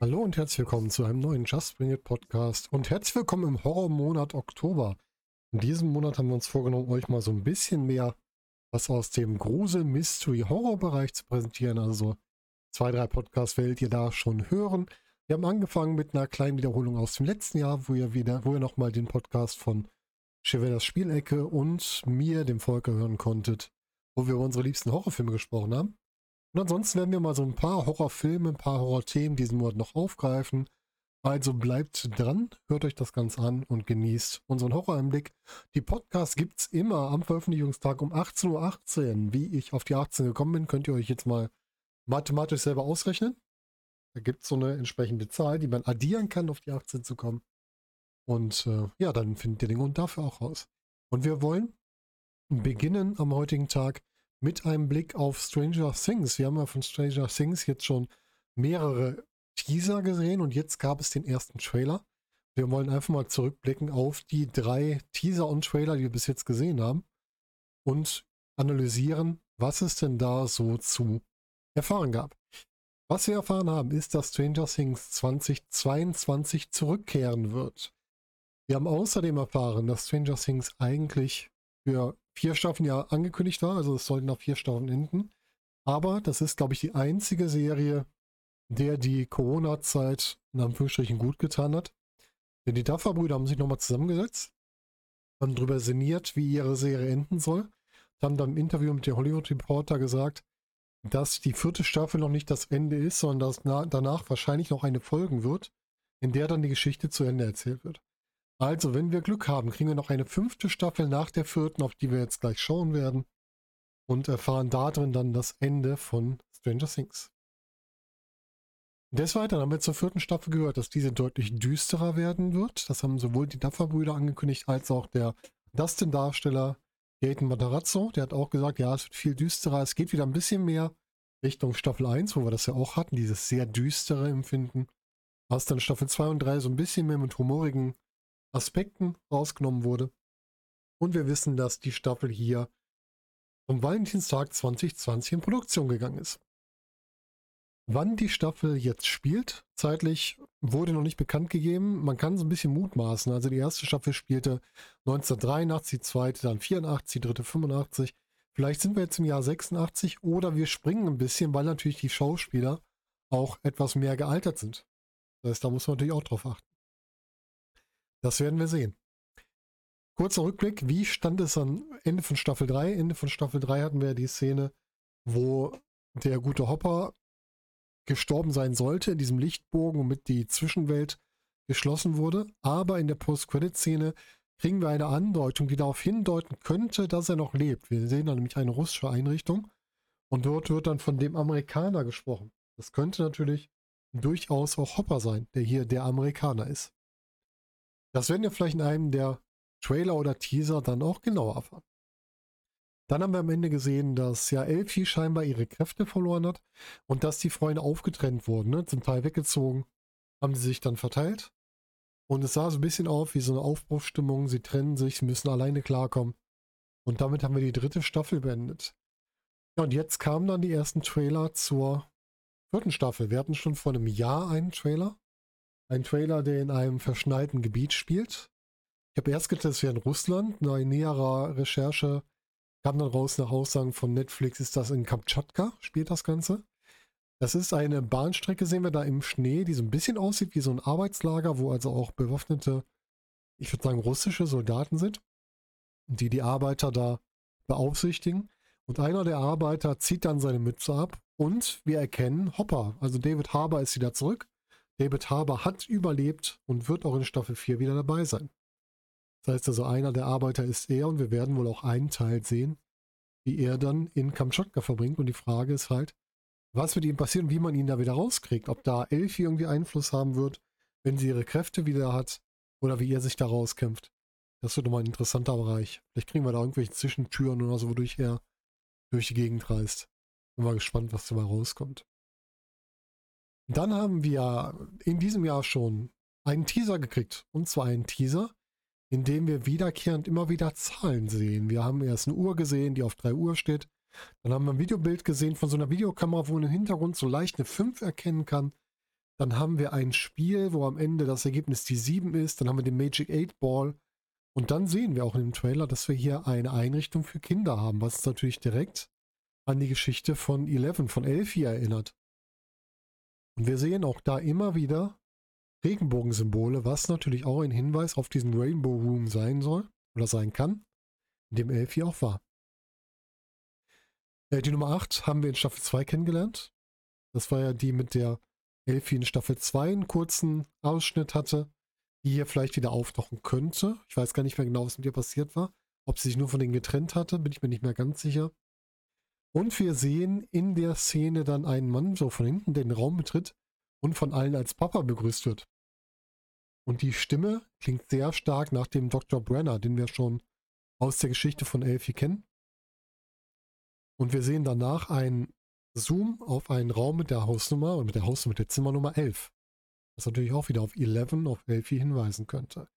Hallo und herzlich willkommen zu einem neuen Just Bring It Podcast und herzlich willkommen im Horrormonat Oktober. In diesem Monat haben wir uns vorgenommen, euch mal so ein bisschen mehr was aus dem Grusel, Mystery, Horror-Bereich zu präsentieren. Also zwei, drei Podcasts werdet ihr da schon hören. Wir haben angefangen mit einer kleinen Wiederholung aus dem letzten Jahr, wo ihr wieder, wo ihr nochmal den Podcast von Chevelas Spielecke und mir, dem Volker, hören konntet, wo wir über unsere liebsten Horrorfilme gesprochen haben. Und ansonsten werden wir mal so ein paar Horrorfilme, ein paar Horrorthemen diesen Monat noch aufgreifen. Also bleibt dran, hört euch das Ganze an und genießt unseren Horroreinblick. Die Podcasts gibt es immer am Veröffentlichungstag um 18.18 Uhr. Wie ich auf die 18 gekommen bin, könnt ihr euch jetzt mal mathematisch selber ausrechnen. Da gibt es so eine entsprechende Zahl, die man addieren kann, auf die 18 zu kommen. Und äh, ja, dann findet ihr den Grund dafür auch raus. Und wir wollen beginnen am heutigen Tag mit einem Blick auf Stranger Things. Wir haben ja von Stranger Things jetzt schon mehrere Teaser gesehen und jetzt gab es den ersten Trailer. Wir wollen einfach mal zurückblicken auf die drei Teaser und Trailer, die wir bis jetzt gesehen haben und analysieren, was es denn da so zu erfahren gab. Was wir erfahren haben, ist, dass Stranger Things 2022 zurückkehren wird. Wir haben außerdem erfahren, dass Stranger Things eigentlich für vier Staffeln ja angekündigt war, also es sollten noch vier Staffeln enden. Aber das ist, glaube ich, die einzige Serie, der die Corona-Zeit in Anführungsstrichen gut getan hat. Denn die Duffer-Brüder haben sich nochmal zusammengesetzt, haben darüber sinniert, wie ihre Serie enden soll. Haben dann im Interview mit dem Hollywood Reporter gesagt, dass die vierte Staffel noch nicht das Ende ist, sondern dass danach wahrscheinlich noch eine folgen wird, in der dann die Geschichte zu Ende erzählt wird. Also, wenn wir Glück haben, kriegen wir noch eine fünfte Staffel nach der vierten, auf die wir jetzt gleich schauen werden. Und erfahren darin dann das Ende von Stranger Things. Des Weiteren haben wir zur vierten Staffel gehört, dass diese deutlich düsterer werden wird. Das haben sowohl die Duffer-Brüder angekündigt, als auch der Dustin-Darsteller Gaten Matarazzo. Der hat auch gesagt, ja, es wird viel düsterer. Es geht wieder ein bisschen mehr Richtung Staffel 1, wo wir das ja auch hatten, dieses sehr düstere Empfinden. Was dann Staffel 2 und 3 so ein bisschen mehr mit humorigen Aspekten rausgenommen wurde. Und wir wissen, dass die Staffel hier am Valentinstag 2020 in Produktion gegangen ist. Wann die Staffel jetzt spielt, zeitlich wurde noch nicht bekannt gegeben. Man kann so ein bisschen mutmaßen. Also die erste Staffel spielte 1983, die zweite dann 84, die dritte 85. Vielleicht sind wir jetzt im Jahr 86 oder wir springen ein bisschen, weil natürlich die Schauspieler auch etwas mehr gealtert sind. Das heißt, da muss man natürlich auch drauf achten. Das werden wir sehen. Kurzer Rückblick, wie stand es am Ende von Staffel 3? Ende von Staffel 3 hatten wir die Szene, wo der gute Hopper gestorben sein sollte in diesem Lichtbogen, womit die Zwischenwelt geschlossen wurde. Aber in der Post-Credit-Szene kriegen wir eine Andeutung, die darauf hindeuten könnte, dass er noch lebt. Wir sehen da nämlich eine russische Einrichtung und dort wird dann von dem Amerikaner gesprochen. Das könnte natürlich durchaus auch Hopper sein, der hier der Amerikaner ist. Das werden wir vielleicht in einem der Trailer oder Teaser dann auch genauer erfahren. Dann haben wir am Ende gesehen, dass ja Elfie scheinbar ihre Kräfte verloren hat und dass die Freunde aufgetrennt wurden, ne? zum Teil weggezogen, haben sie sich dann verteilt. Und es sah so ein bisschen auf wie so eine Aufbruchsstimmung. Sie trennen sich, sie müssen alleine klarkommen. Und damit haben wir die dritte Staffel beendet. Ja, und jetzt kamen dann die ersten Trailer zur vierten Staffel. Wir hatten schon vor einem Jahr einen Trailer. Ein Trailer, der in einem verschneiten Gebiet spielt. Ich habe erst gedacht, es wäre in Russland. Nach näherer Recherche kam dann raus nach Aussagen von Netflix, ist das in Kamtschatka, spielt das Ganze. Das ist eine Bahnstrecke, sehen wir da im Schnee, die so ein bisschen aussieht wie so ein Arbeitslager, wo also auch bewaffnete, ich würde sagen russische Soldaten sind, die die Arbeiter da beaufsichtigen. Und einer der Arbeiter zieht dann seine Mütze ab und wir erkennen Hopper. Also David Harbour ist wieder zurück. David Harbour hat überlebt und wird auch in Staffel 4 wieder dabei sein. Das heißt also, einer der Arbeiter ist er und wir werden wohl auch einen Teil sehen, wie er dann in Kamtschatka verbringt. Und die Frage ist halt, was wird ihm passieren wie man ihn da wieder rauskriegt. Ob da Elfie irgendwie Einfluss haben wird, wenn sie ihre Kräfte wieder hat oder wie er sich da rauskämpft. Das wird nochmal ein interessanter Bereich. Vielleicht kriegen wir da irgendwelche Zwischentüren oder so, wodurch er durch die Gegend reist. Bin mal gespannt, was dabei rauskommt. Dann haben wir in diesem Jahr schon einen Teaser gekriegt. Und zwar einen Teaser, in dem wir wiederkehrend immer wieder Zahlen sehen. Wir haben erst eine Uhr gesehen, die auf 3 Uhr steht. Dann haben wir ein Videobild gesehen von so einer Videokamera, wo man im Hintergrund so leicht eine 5 erkennen kann. Dann haben wir ein Spiel, wo am Ende das Ergebnis die 7 ist. Dann haben wir den Magic 8 Ball. Und dann sehen wir auch in dem Trailer, dass wir hier eine Einrichtung für Kinder haben, was natürlich direkt an die Geschichte von 11, von Elfie erinnert. Und wir sehen auch da immer wieder Regenbogensymbole, was natürlich auch ein Hinweis auf diesen Rainbow Room sein soll oder sein kann, in dem Elfie auch war. Äh, die Nummer 8 haben wir in Staffel 2 kennengelernt. Das war ja die, mit der Elfie in Staffel 2 einen kurzen Ausschnitt hatte, die hier vielleicht wieder auftauchen könnte. Ich weiß gar nicht mehr genau, was mit ihr passiert war. Ob sie sich nur von denen getrennt hatte, bin ich mir nicht mehr ganz sicher. Und wir sehen in der Szene dann einen Mann so von hinten, der den Raum betritt und von allen als Papa begrüßt wird. Und die Stimme klingt sehr stark nach dem Dr. Brenner, den wir schon aus der Geschichte von Elfie kennen. Und wir sehen danach einen Zoom auf einen Raum mit der Hausnummer und mit der Hausnummer, mit der Zimmernummer 11. Was natürlich auch wieder auf 11, auf Elfie hinweisen könnte.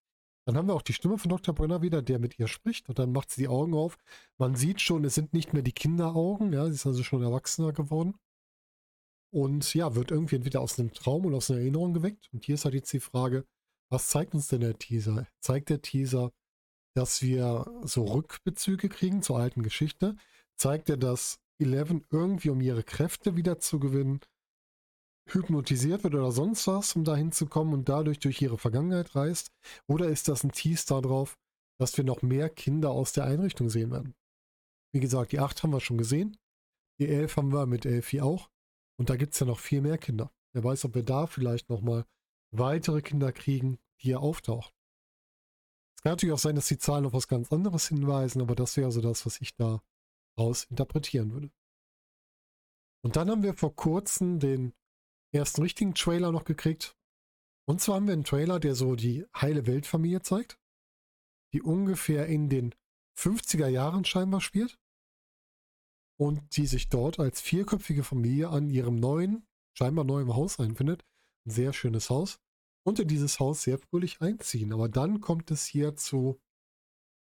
Dann haben wir auch die Stimme von Dr. Brenner wieder, der mit ihr spricht und dann macht sie die Augen auf. Man sieht schon, es sind nicht mehr die Kinderaugen, ja, sie ist also schon erwachsener geworden. Und ja, wird irgendwie entweder aus einem Traum oder aus einer Erinnerung geweckt. Und hier ist halt jetzt die Frage, was zeigt uns denn der Teaser? Zeigt der Teaser, dass wir so Rückbezüge kriegen zur alten Geschichte? Zeigt er, dass Eleven irgendwie, um ihre Kräfte wieder zu gewinnen, hypnotisiert wird oder sonst was, um dahin zu kommen und dadurch durch ihre Vergangenheit reist? Oder ist das ein Teaser darauf, dass wir noch mehr Kinder aus der Einrichtung sehen werden? Wie gesagt, die 8 haben wir schon gesehen. Die 11 haben wir mit Elfie auch. Und da gibt es ja noch viel mehr Kinder. Wer weiß, ob wir da vielleicht nochmal weitere Kinder kriegen, die hier auftauchen. Es kann natürlich auch sein, dass die Zahlen auf was ganz anderes hinweisen, aber das wäre so das, was ich da raus interpretieren würde. Und dann haben wir vor kurzem den ersten richtigen Trailer noch gekriegt. Und zwar haben wir einen Trailer, der so die heile Weltfamilie zeigt, die ungefähr in den 50er Jahren scheinbar spielt und die sich dort als vierköpfige Familie an ihrem neuen, scheinbar neuen Haus einfindet. Ein sehr schönes Haus. Und in dieses Haus sehr fröhlich einziehen. Aber dann kommt es hier zu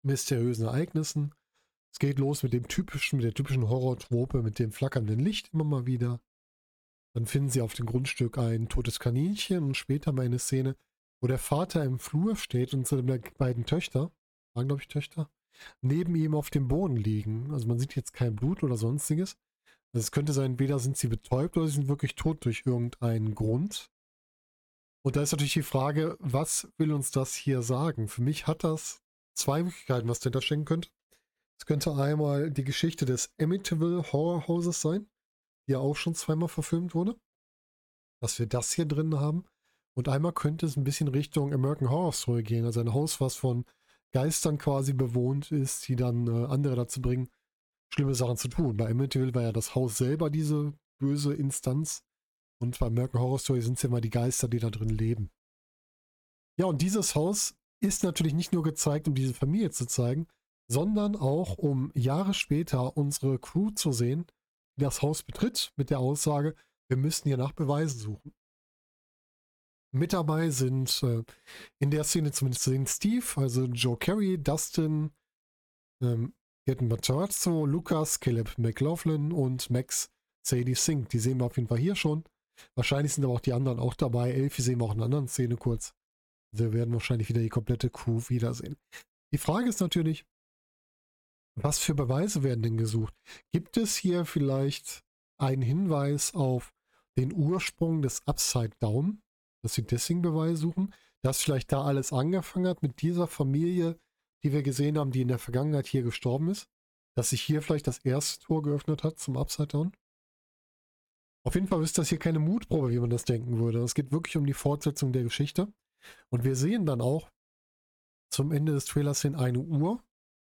mysteriösen Ereignissen. Es geht los mit dem typischen, mit der typischen Horror-Trope, mit dem flackernden Licht immer mal wieder. Dann finden sie auf dem Grundstück ein totes Kaninchen und später mal eine Szene, wo der Vater im Flur steht und seine beiden Töchter, waren glaube ich Töchter, neben ihm auf dem Boden liegen. Also man sieht jetzt kein Blut oder sonstiges. Es könnte sein, entweder sind sie betäubt oder sie sind wirklich tot durch irgendeinen Grund. Und da ist natürlich die Frage, was will uns das hier sagen? Für mich hat das zwei Möglichkeiten, was dahinter stecken könnte. Es könnte einmal die Geschichte des Amityville Horror Houses sein die ja auch schon zweimal verfilmt wurde. Dass wir das hier drin haben. Und einmal könnte es ein bisschen Richtung American Horror Story gehen. Also ein Haus, was von Geistern quasi bewohnt ist, die dann äh, andere dazu bringen, schlimme Sachen zu tun. Bei Amityville war ja das Haus selber diese böse Instanz. Und bei American Horror Story sind es ja immer die Geister, die da drin leben. Ja, und dieses Haus ist natürlich nicht nur gezeigt, um diese Familie zu zeigen, sondern auch um Jahre später unsere Crew zu sehen, das Haus betritt mit der Aussage, wir müssen hier nach Beweisen suchen. Mit dabei sind äh, in der Szene zumindest sind Steve, also Joe Carey, Dustin, ähm, Gaten Matarazzo, Lucas, Caleb McLaughlin und Max Sadie Sink. Die sehen wir auf jeden Fall hier schon. Wahrscheinlich sind aber auch die anderen auch dabei. Elfie sehen wir auch in einer anderen Szene kurz. Wir werden wahrscheinlich wieder die komplette Crew wiedersehen. Die Frage ist natürlich, was für Beweise werden denn gesucht? Gibt es hier vielleicht einen Hinweis auf den Ursprung des Upside Down, dass sie deswegen Beweise suchen, dass vielleicht da alles angefangen hat mit dieser Familie, die wir gesehen haben, die in der Vergangenheit hier gestorben ist, dass sich hier vielleicht das erste Tor geöffnet hat zum Upside Down? Auf jeden Fall ist das hier keine Mutprobe, wie man das denken würde. Es geht wirklich um die Fortsetzung der Geschichte. Und wir sehen dann auch zum Ende des Trailers hin eine Uhr,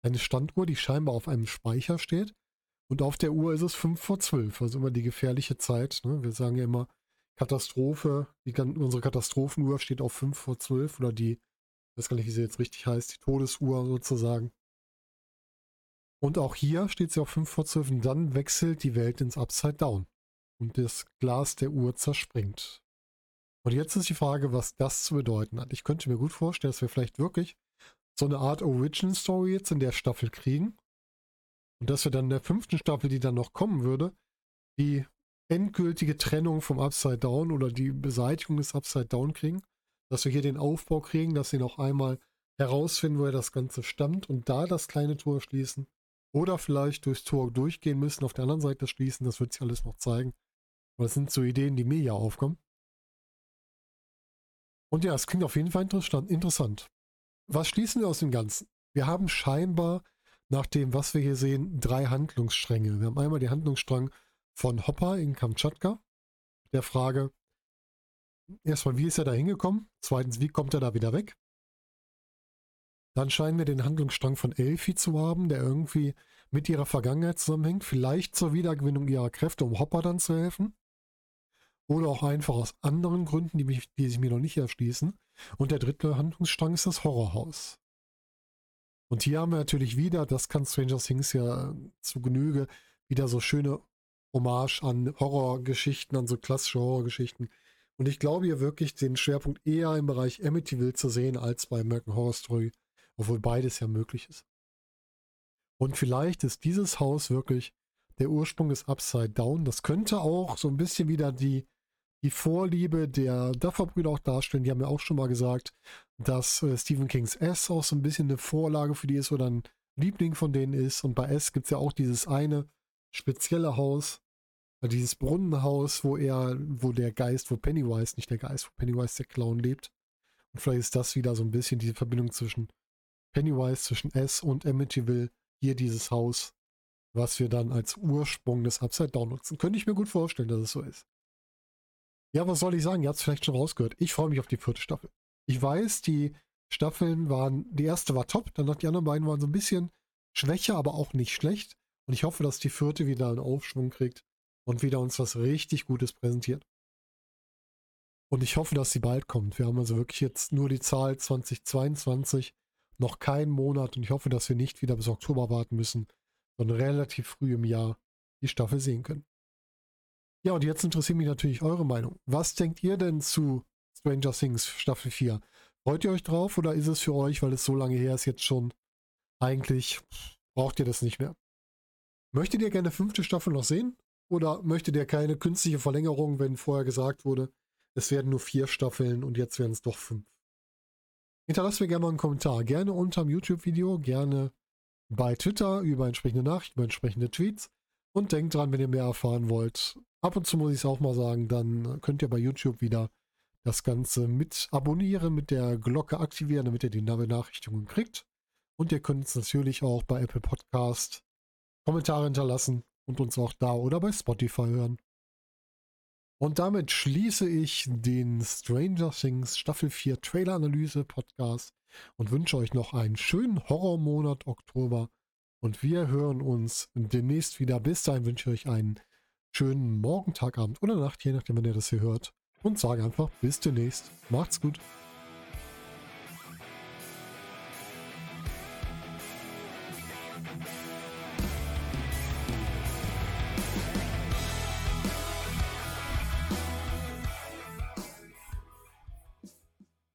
eine Standuhr, die scheinbar auf einem Speicher steht. Und auf der Uhr ist es 5 vor 12, also immer die gefährliche Zeit. Ne? Wir sagen ja immer Katastrophe, die, unsere Katastrophenuhr steht auf 5 vor 12 oder die, ich weiß gar nicht, wie sie jetzt richtig heißt, die Todesuhr sozusagen. Und auch hier steht sie auf 5 vor 12 und dann wechselt die Welt ins Upside Down. und das Glas der Uhr zerspringt. Und jetzt ist die Frage, was das zu bedeuten hat. Ich könnte mir gut vorstellen, dass wir vielleicht wirklich so eine Art Origin Story jetzt in der Staffel kriegen. Und dass wir dann in der fünften Staffel, die dann noch kommen würde, die endgültige Trennung vom Upside Down oder die Beseitigung des Upside Down kriegen. Dass wir hier den Aufbau kriegen, dass sie noch einmal herausfinden, woher das Ganze stammt und da das kleine Tor schließen. Oder vielleicht durchs Tor durchgehen müssen, auf der anderen Seite schließen. Das wird sich alles noch zeigen. Aber das sind so Ideen, die mir ja aufkommen. Und ja, es klingt auf jeden Fall interessant. Was schließen wir aus dem Ganzen? Wir haben scheinbar, nach dem, was wir hier sehen, drei Handlungsstränge. Wir haben einmal den Handlungsstrang von Hopper in Kamtschatka. Der Frage, erstmal, wie ist er da hingekommen? Zweitens, wie kommt er da wieder weg? Dann scheinen wir den Handlungsstrang von Elfie zu haben, der irgendwie mit ihrer Vergangenheit zusammenhängt. Vielleicht zur Wiedergewinnung ihrer Kräfte, um Hopper dann zu helfen. Oder auch einfach aus anderen Gründen, die, mich, die sich mir noch nicht erschließen. Und der dritte Handlungsstrang ist das Horrorhaus. Und hier haben wir natürlich wieder, das kann Stranger Things ja zu Genüge, wieder so schöne Hommage an Horrorgeschichten, an so klassische Horrorgeschichten. Und ich glaube hier wirklich den Schwerpunkt eher im Bereich Amityville zu sehen als bei American Horror Story, obwohl beides ja möglich ist. Und vielleicht ist dieses Haus wirklich der Ursprung des Upside Down. Das könnte auch so ein bisschen wieder die die Vorliebe der Duffer-Brüder auch darstellen. Die haben ja auch schon mal gesagt, dass äh, Stephen Kings S auch so ein bisschen eine Vorlage für die ist oder ein Liebling von denen ist. Und bei S gibt es ja auch dieses eine spezielle Haus, äh, dieses Brunnenhaus, wo er, wo der Geist, wo Pennywise, nicht der Geist, wo Pennywise der Clown lebt. Und vielleicht ist das wieder so ein bisschen diese Verbindung zwischen Pennywise, zwischen S und Amityville. Hier dieses Haus, was wir dann als Ursprung des Upside Down nutzen. Könnte ich mir gut vorstellen, dass es so ist. Ja, was soll ich sagen? Ihr habt es vielleicht schon rausgehört. Ich freue mich auf die vierte Staffel. Ich weiß, die Staffeln waren, die erste war top, dann die anderen beiden waren so ein bisschen schwächer, aber auch nicht schlecht. Und ich hoffe, dass die vierte wieder einen Aufschwung kriegt und wieder uns was richtig Gutes präsentiert. Und ich hoffe, dass sie bald kommt. Wir haben also wirklich jetzt nur die Zahl 2022, noch keinen Monat. Und ich hoffe, dass wir nicht wieder bis Oktober warten müssen, sondern relativ früh im Jahr die Staffel sehen können. Ja, und jetzt interessiert mich natürlich eure Meinung. Was denkt ihr denn zu Stranger Things Staffel 4? Freut ihr euch drauf oder ist es für euch, weil es so lange her ist, jetzt schon eigentlich braucht ihr das nicht mehr? Möchtet ihr gerne fünfte Staffel noch sehen? Oder möchtet ihr keine künstliche Verlängerung, wenn vorher gesagt wurde, es werden nur vier Staffeln und jetzt werden es doch fünf? Hinterlasst mir gerne mal einen Kommentar. Gerne unter dem YouTube-Video, gerne bei Twitter über entsprechende Nachrichten, über entsprechende Tweets. Und denkt dran, wenn ihr mehr erfahren wollt, ab und zu muss ich es auch mal sagen, dann könnt ihr bei YouTube wieder das Ganze mit abonnieren, mit der Glocke aktivieren, damit ihr die Benachrichtigungen kriegt. Und ihr könnt es natürlich auch bei Apple Podcast Kommentare hinterlassen und uns auch da oder bei Spotify hören. Und damit schließe ich den Stranger Things Staffel 4 Trailer Analyse Podcast und wünsche euch noch einen schönen Horrormonat Oktober und wir hören uns demnächst wieder. Bis dahin wünsche ich euch einen schönen Morgen, Tag, Abend oder Nacht, je nachdem, wann ihr das hier hört. Und sage einfach bis demnächst. Macht's gut.